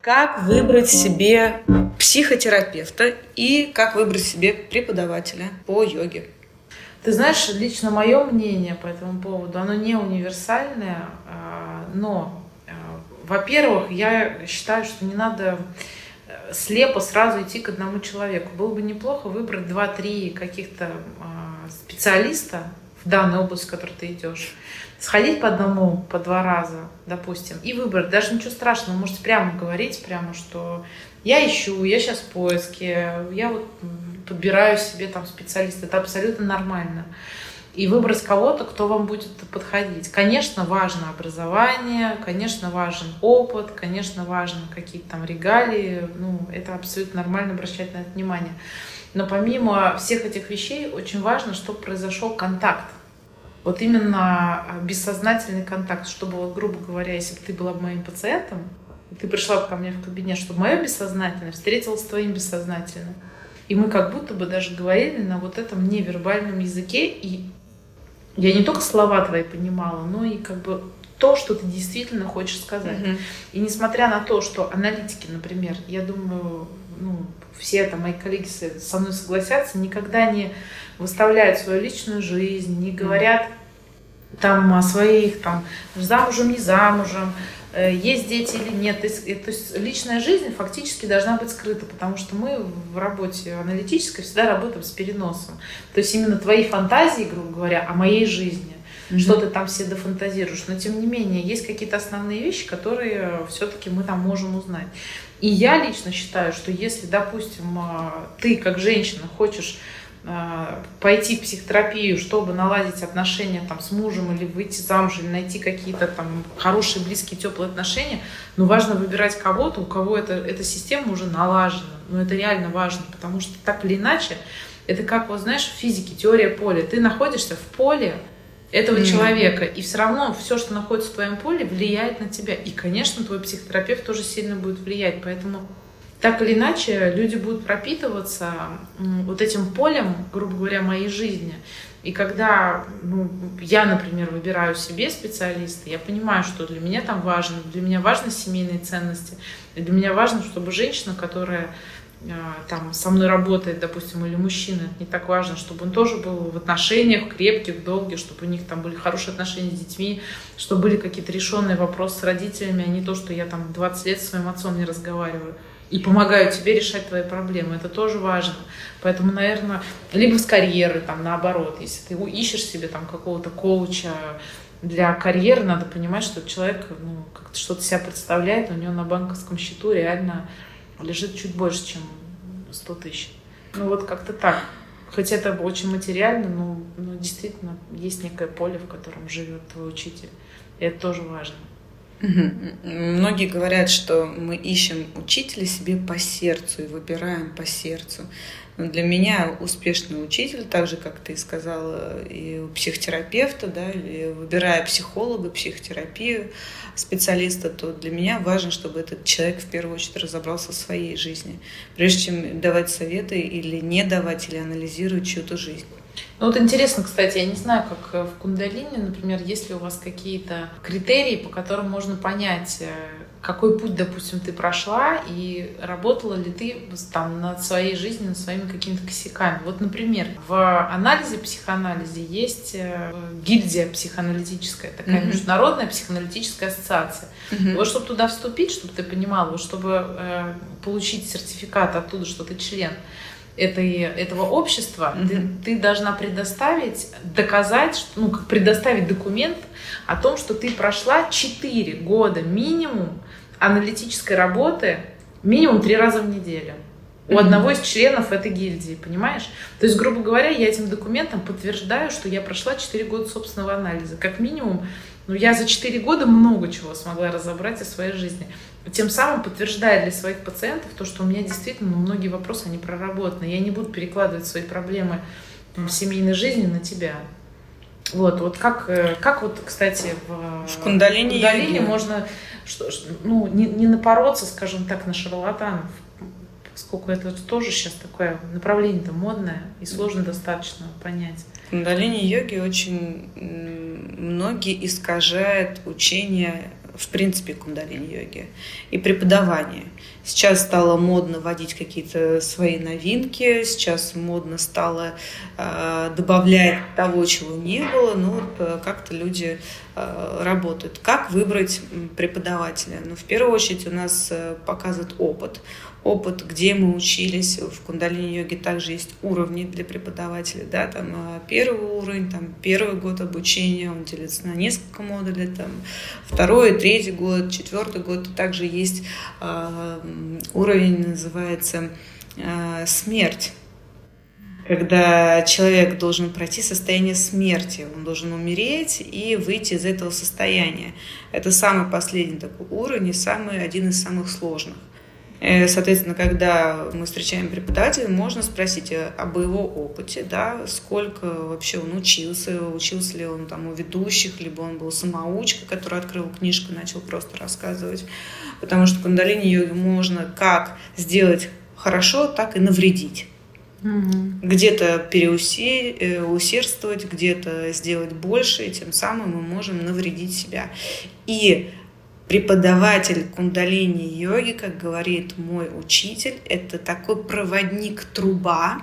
Как выбрать себе психотерапевта и как выбрать себе преподавателя по йоге? Ты знаешь, лично мое мнение по этому поводу, оно не универсальное, а, но, а, во-первых, я считаю, что не надо э, слепо сразу идти к одному человеку. Было бы неплохо выбрать два-три каких-то а, специалиста в данной области, в которой ты идешь, сходить по одному, по два раза, допустим, и выбрать. Даже ничего страшного, вы можете прямо говорить, прямо, что я ищу, я сейчас в поиске, я вот подбираю себе там специалиста. Это абсолютно нормально. И выбрать кого-то, кто вам будет подходить. Конечно, важно образование, конечно, важен опыт, конечно, важно какие-то там регалии. Ну, это абсолютно нормально обращать на это внимание. Но помимо всех этих вещей, очень важно, чтобы произошел контакт вот именно а, бессознательный контакт, чтобы, вот, грубо говоря, если бы ты была моим пациентом, ты пришла ко мне в кабинет, чтобы мое бессознательное встретилось с твоим бессознательным. И мы как будто бы даже говорили на вот этом невербальном языке, и я не только слова твои понимала, но и как бы то, что ты действительно хочешь сказать. Mm-hmm. И несмотря на то, что аналитики, например, я думаю, ну, все это мои коллеги со мной согласятся, никогда не выставляют свою личную жизнь, не говорят там о своих, там, замужем, не замужем, э, есть дети или нет. То есть, э, то есть личная жизнь фактически должна быть скрыта, потому что мы в работе аналитической всегда работаем с переносом. То есть именно твои фантазии, грубо говоря, о моей жизни, mm-hmm. что ты там все дофантазируешь. Но тем не менее, есть какие-то основные вещи, которые все-таки мы там можем узнать. И я лично считаю, что если, допустим, а, ты как женщина хочешь а, пойти в психотерапию, чтобы наладить отношения там, с мужем или выйти замуж, или найти какие-то там хорошие, близкие, теплые отношения, но важно выбирать кого-то, у кого это, эта система уже налажена. Но это реально важно, потому что так или иначе, это как, вот знаешь, в физике теория поля. Ты находишься в поле этого mm-hmm. человека, и все равно все, что находится в твоем поле, влияет на тебя. И, конечно, твой психотерапевт тоже сильно будет влиять. Поэтому так или иначе люди будут пропитываться вот этим полем, грубо говоря, моей жизни. И когда ну, я, например, выбираю себе специалиста, я понимаю, что для меня там важно, для меня важны семейные ценности, для меня важно, чтобы женщина, которая там со мной работает, допустим, или мужчина, это не так важно, чтобы он тоже был в отношениях крепких, долгих, чтобы у них там были хорошие отношения с детьми, чтобы были какие-то решенные вопросы с родителями, а не то, что я там 20 лет со своим отцом не разговариваю и помогаю тебе решать твои проблемы. Это тоже важно. Поэтому, наверное, либо с карьеры, там, наоборот, если ты ищешь себе там какого-то коуча для карьеры, надо понимать, что человек ну, как-то что-то себя представляет, у него на банковском счету реально лежит чуть больше, чем 100 тысяч. Ну вот как-то так. Хотя это очень материально, но, но действительно есть некое поле, в котором живет твой учитель. И это тоже важно. Многие говорят, что мы ищем учителя себе по сердцу и выбираем по сердцу. Но для меня успешный учитель, так же, как ты сказала, и психотерапевта, да, или выбирая психолога, психотерапию, специалиста, то для меня важно, чтобы этот человек в первую очередь разобрался в своей жизни, прежде чем давать советы или не давать, или анализировать чью-то жизнь. Ну вот интересно, кстати, я не знаю, как э, в кундалине, например, есть ли у вас какие-то критерии, по которым можно понять, э, какой путь, допустим, ты прошла и работала ли ты там над своей жизнью, над своими какими-то косяками. Вот, например, в анализе, психоанализе есть э, гильдия психоаналитическая, такая mm-hmm. международная психоаналитическая ассоциация. Mm-hmm. Вот чтобы туда вступить, чтобы ты понимала, вот чтобы э, получить сертификат оттуда, что ты член, этой, этого общества, mm-hmm. ты, ты должна предоставить, доказать, что, ну, как предоставить документ о том, что ты прошла 4 года минимум аналитической работы, минимум 3 раза в неделю. У mm-hmm. одного из членов этой гильдии, понимаешь? То есть, грубо говоря, я этим документом подтверждаю, что я прошла 4 года собственного анализа. Как минимум, ну, я за 4 года много чего смогла разобрать из своей жизни тем самым подтверждая для своих пациентов то, что у меня действительно ну, многие вопросы, они проработаны. Я не буду перекладывать свои проблемы в семейной жизни на тебя. Вот, вот как, э, как вот, кстати, в, в кундалине, в кундалине можно что, ну, не, не напороться, скажем так, на шарлатанов, поскольку это тоже сейчас такое направление-то модное и сложно достаточно понять. Кундалини йоги очень многие искажают учение в принципе, кундалини-йоги и преподавание. Сейчас стало модно вводить какие-то свои новинки, сейчас модно стало э, добавлять того, чего не было, ну, вот, э, как-то люди э, работают. Как выбрать преподавателя? Ну, в первую очередь у нас э, показывает опыт опыт, где мы учились. В кундалини-йоге также есть уровни для преподавателя. Да, там э, первый уровень, там первый год обучения, он делится на несколько модулей, там второй, третий год, четвертый год. Также есть э, уровень, называется э, смерть когда человек должен пройти состояние смерти, он должен умереть и выйти из этого состояния. Это самый последний такой уровень самый, один из самых сложных. Э, соответственно, когда мы встречаем преподавателя, можно спросить об его опыте, да, сколько вообще он учился, учился ли он там у ведущих, либо он был самоучка, который открыл книжку и начал просто рассказывать. Потому что кундалини-йоги можно как сделать хорошо, так и навредить. Угу. Где-то переусердствовать, где-то сделать больше, и тем самым мы можем навредить себя. И преподаватель кундалини-йоги, как говорит мой учитель, это такой проводник-труба,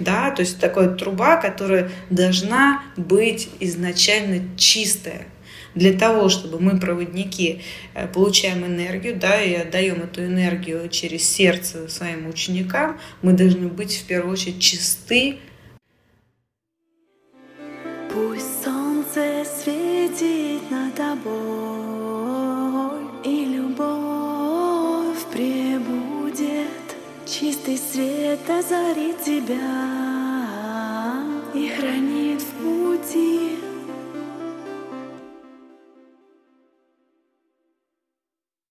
да, то есть такая труба, которая должна быть изначально чистая. Для того, чтобы мы, проводники, э, получаем энергию, да, и отдаем эту энергию через сердце своим ученикам, мы должны быть в первую очередь чисты. Пусть солнце светит над тобой. Чистый свет озарит тебя и хранит в пути.